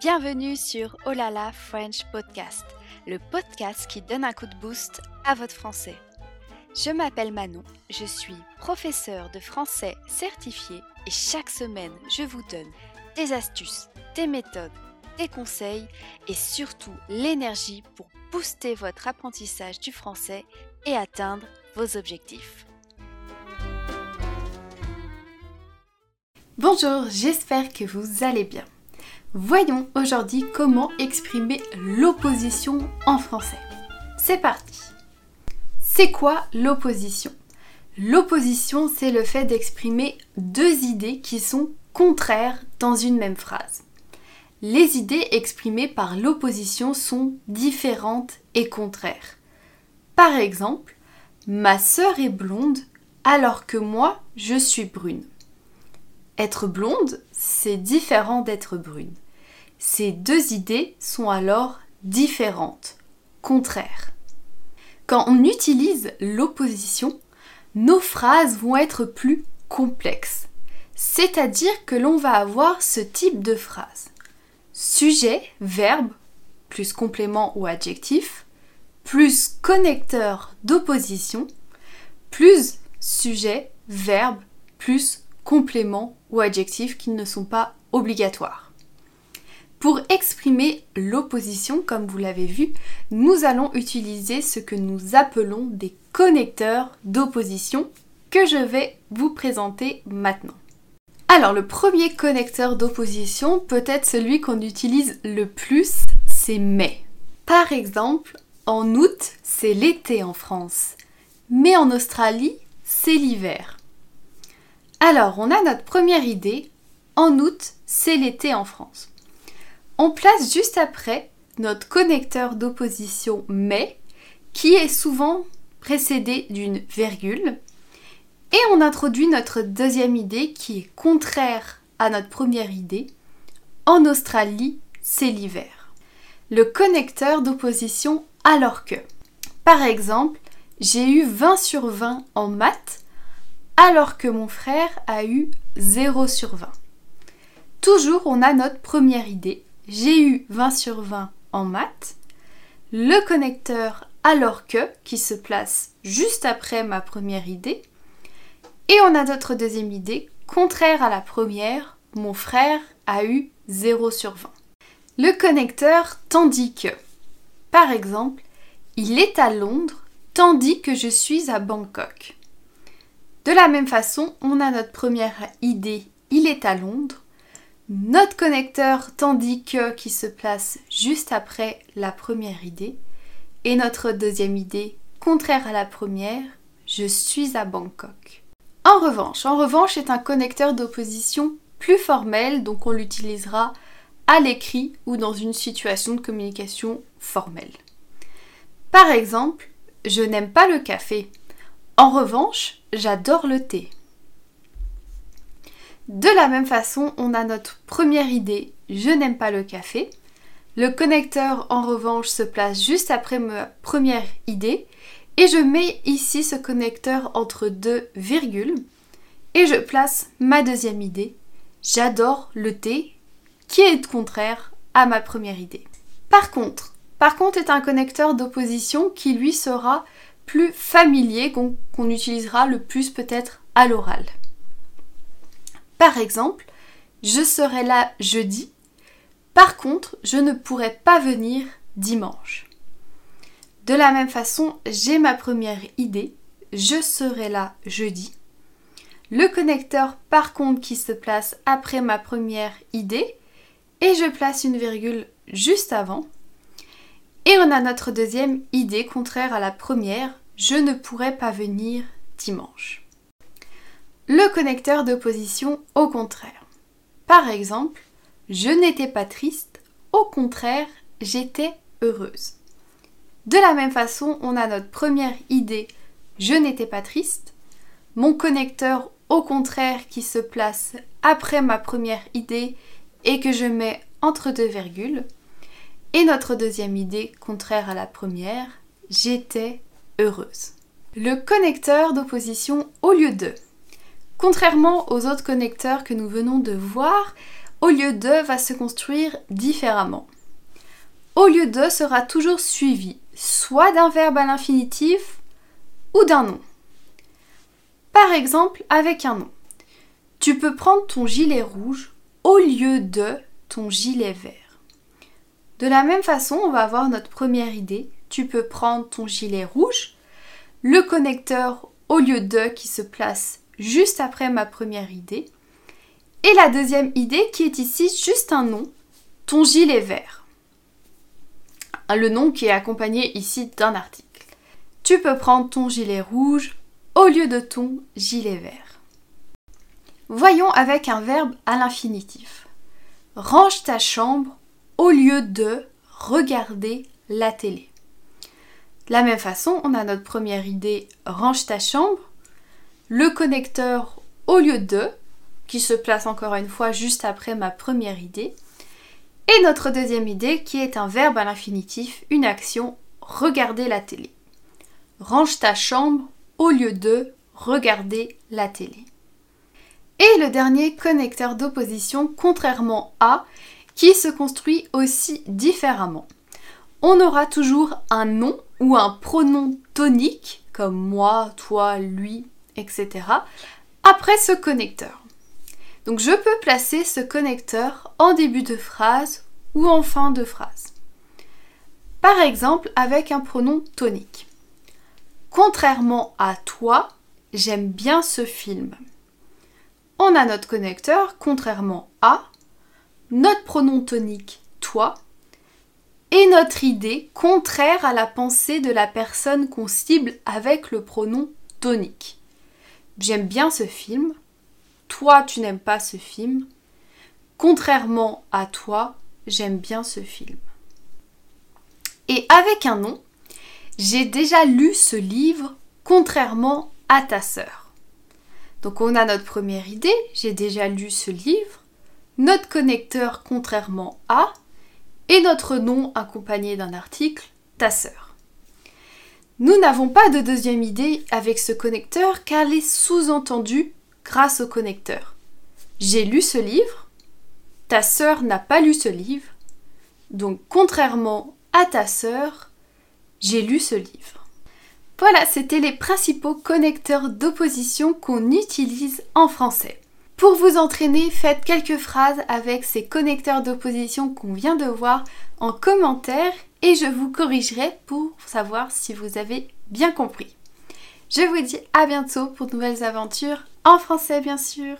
Bienvenue sur Olala French Podcast, le podcast qui donne un coup de boost à votre français. Je m'appelle Manon, je suis professeure de français certifié et chaque semaine je vous donne des astuces, des méthodes, des conseils et surtout l'énergie pour booster votre apprentissage du français et atteindre vos objectifs. Bonjour, j'espère que vous allez bien. Voyons aujourd'hui comment exprimer l'opposition en français. C'est parti C'est quoi l'opposition? L'opposition, c'est le fait d'exprimer deux idées qui sont contraires dans une même phrase. Les idées exprimées par l'opposition sont différentes et contraires. Par exemple, ma sœur est blonde alors que moi, je suis brune. Être blonde, c'est différent d'être brune. Ces deux idées sont alors différentes, contraires. Quand on utilise l'opposition, nos phrases vont être plus complexes. C'est-à-dire que l'on va avoir ce type de phrase. Sujet, verbe, plus complément ou adjectif, plus connecteur d'opposition, plus sujet, verbe, plus complément ou adjectif qui ne sont pas obligatoires. Pour exprimer l'opposition, comme vous l'avez vu, nous allons utiliser ce que nous appelons des connecteurs d'opposition que je vais vous présenter maintenant. Alors le premier connecteur d'opposition, peut être celui qu'on utilise le plus, c'est mais. Par exemple, en août, c'est l'été en France, mais en Australie, c'est l'hiver. Alors, on a notre première idée, en août, c'est l'été en France. On place juste après notre connecteur d'opposition mais qui est souvent précédé d'une virgule et on introduit notre deuxième idée qui est contraire à notre première idée. En Australie, c'est l'hiver. Le connecteur d'opposition alors que. Par exemple, j'ai eu 20 sur 20 en maths alors que mon frère a eu 0 sur 20. Toujours, on a notre première idée j'ai eu 20 sur 20 en maths, le connecteur alors que qui se place juste après ma première idée, et on a notre deuxième idée, contraire à la première, mon frère a eu 0 sur 20. Le connecteur tandis que, par exemple, il est à Londres tandis que je suis à Bangkok. De la même façon, on a notre première idée, il est à Londres, notre connecteur tandis que qui se place juste après la première idée et notre deuxième idée contraire à la première, je suis à Bangkok. En revanche, en revanche est un connecteur d'opposition plus formel donc on l'utilisera à l'écrit ou dans une situation de communication formelle. Par exemple, je n'aime pas le café. En revanche, j'adore le thé. De la même façon, on a notre première idée, je n'aime pas le café. Le connecteur, en revanche, se place juste après ma première idée. Et je mets ici ce connecteur entre deux virgules. Et je place ma deuxième idée. J'adore le thé, qui est contraire à ma première idée. Par contre, par contre est un connecteur d'opposition qui lui sera plus familier, qu'on utilisera le plus peut-être à l'oral. Par exemple, je serai là jeudi, par contre, je ne pourrai pas venir dimanche. De la même façon, j'ai ma première idée, je serai là jeudi. Le connecteur par contre qui se place après ma première idée et je place une virgule juste avant. Et on a notre deuxième idée contraire à la première, je ne pourrai pas venir dimanche le connecteur d'opposition au contraire. Par exemple, je n'étais pas triste, au contraire, j'étais heureuse. De la même façon, on a notre première idée, je n'étais pas triste, mon connecteur au contraire qui se place après ma première idée et que je mets entre deux virgules, et notre deuxième idée contraire à la première, j'étais heureuse. Le connecteur d'opposition au lieu de. Contrairement aux autres connecteurs que nous venons de voir, au lieu de va se construire différemment. Au lieu de sera toujours suivi soit d'un verbe à l'infinitif ou d'un nom. Par exemple, avec un nom. Tu peux prendre ton gilet rouge au lieu de ton gilet vert. De la même façon, on va avoir notre première idée. Tu peux prendre ton gilet rouge, le connecteur au lieu de qui se place juste après ma première idée, et la deuxième idée qui est ici juste un nom, ton gilet vert. Le nom qui est accompagné ici d'un article. Tu peux prendre ton gilet rouge au lieu de ton gilet vert. Voyons avec un verbe à l'infinitif. Range ta chambre au lieu de regarder la télé. De la même façon, on a notre première idée range ta chambre, le connecteur au lieu de, qui se place encore une fois juste après ma première idée, et notre deuxième idée qui est un verbe à l'infinitif, une action, regarder la télé. Range ta chambre au lieu de regarder la télé. Et le dernier connecteur d'opposition, contrairement à, qui se construit aussi différemment. On aura toujours un nom ou un pronom tonique, comme moi, toi, lui, etc., après ce connecteur. Donc je peux placer ce connecteur en début de phrase ou en fin de phrase. Par exemple, avec un pronom tonique. Contrairement à toi, j'aime bien ce film. On a notre connecteur, contrairement à, notre pronom tonique, toi, et notre idée contraire à la pensée de la personne qu'on cible avec le pronom tonique. J'aime bien ce film. Toi, tu n'aimes pas ce film. Contrairement à toi, j'aime bien ce film. Et avec un nom, j'ai déjà lu ce livre contrairement à ta sœur. Donc on a notre première idée, j'ai déjà lu ce livre, notre connecteur contrairement à, et notre nom accompagné d'un article, ta sœur. Nous n'avons pas de deuxième idée avec ce connecteur car elle est sous-entendue grâce au connecteur. J'ai lu ce livre, ta sœur n'a pas lu ce livre, donc contrairement à ta sœur, j'ai lu ce livre. Voilà, c'était les principaux connecteurs d'opposition qu'on utilise en français. Pour vous entraîner, faites quelques phrases avec ces connecteurs d'opposition qu'on vient de voir en commentaire et je vous corrigerai pour savoir si vous avez bien compris. Je vous dis à bientôt pour de nouvelles aventures en français bien sûr.